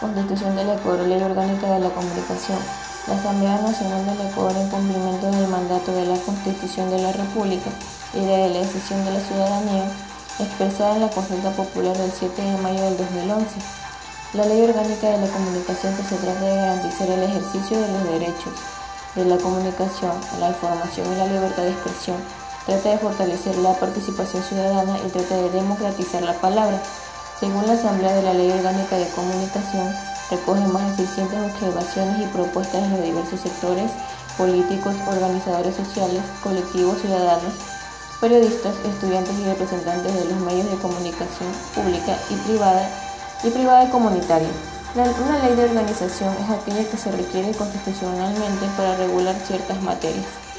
Constitución del Ecuador, Ley Orgánica de la Comunicación. La Asamblea Nacional del Ecuador, en cumplimiento del mandato de la Constitución de la República y de la decisión de la ciudadanía, expresada en la consulta popular del 7 de mayo del 2011. La Ley Orgánica de la Comunicación que se trata de garantizar el ejercicio de los derechos de la comunicación, la información y la libertad de expresión, trata de fortalecer la participación ciudadana y trata de democratizar la palabra según la Asamblea de la Ley Orgánica de Comunicación, recoge más de 600 observaciones y propuestas de los diversos sectores políticos, organizadores sociales, colectivos ciudadanos, periodistas, estudiantes y representantes de los medios de comunicación pública y privada y privada y comunitaria. una ley de organización es aquella que se requiere constitucionalmente para regular ciertas materias.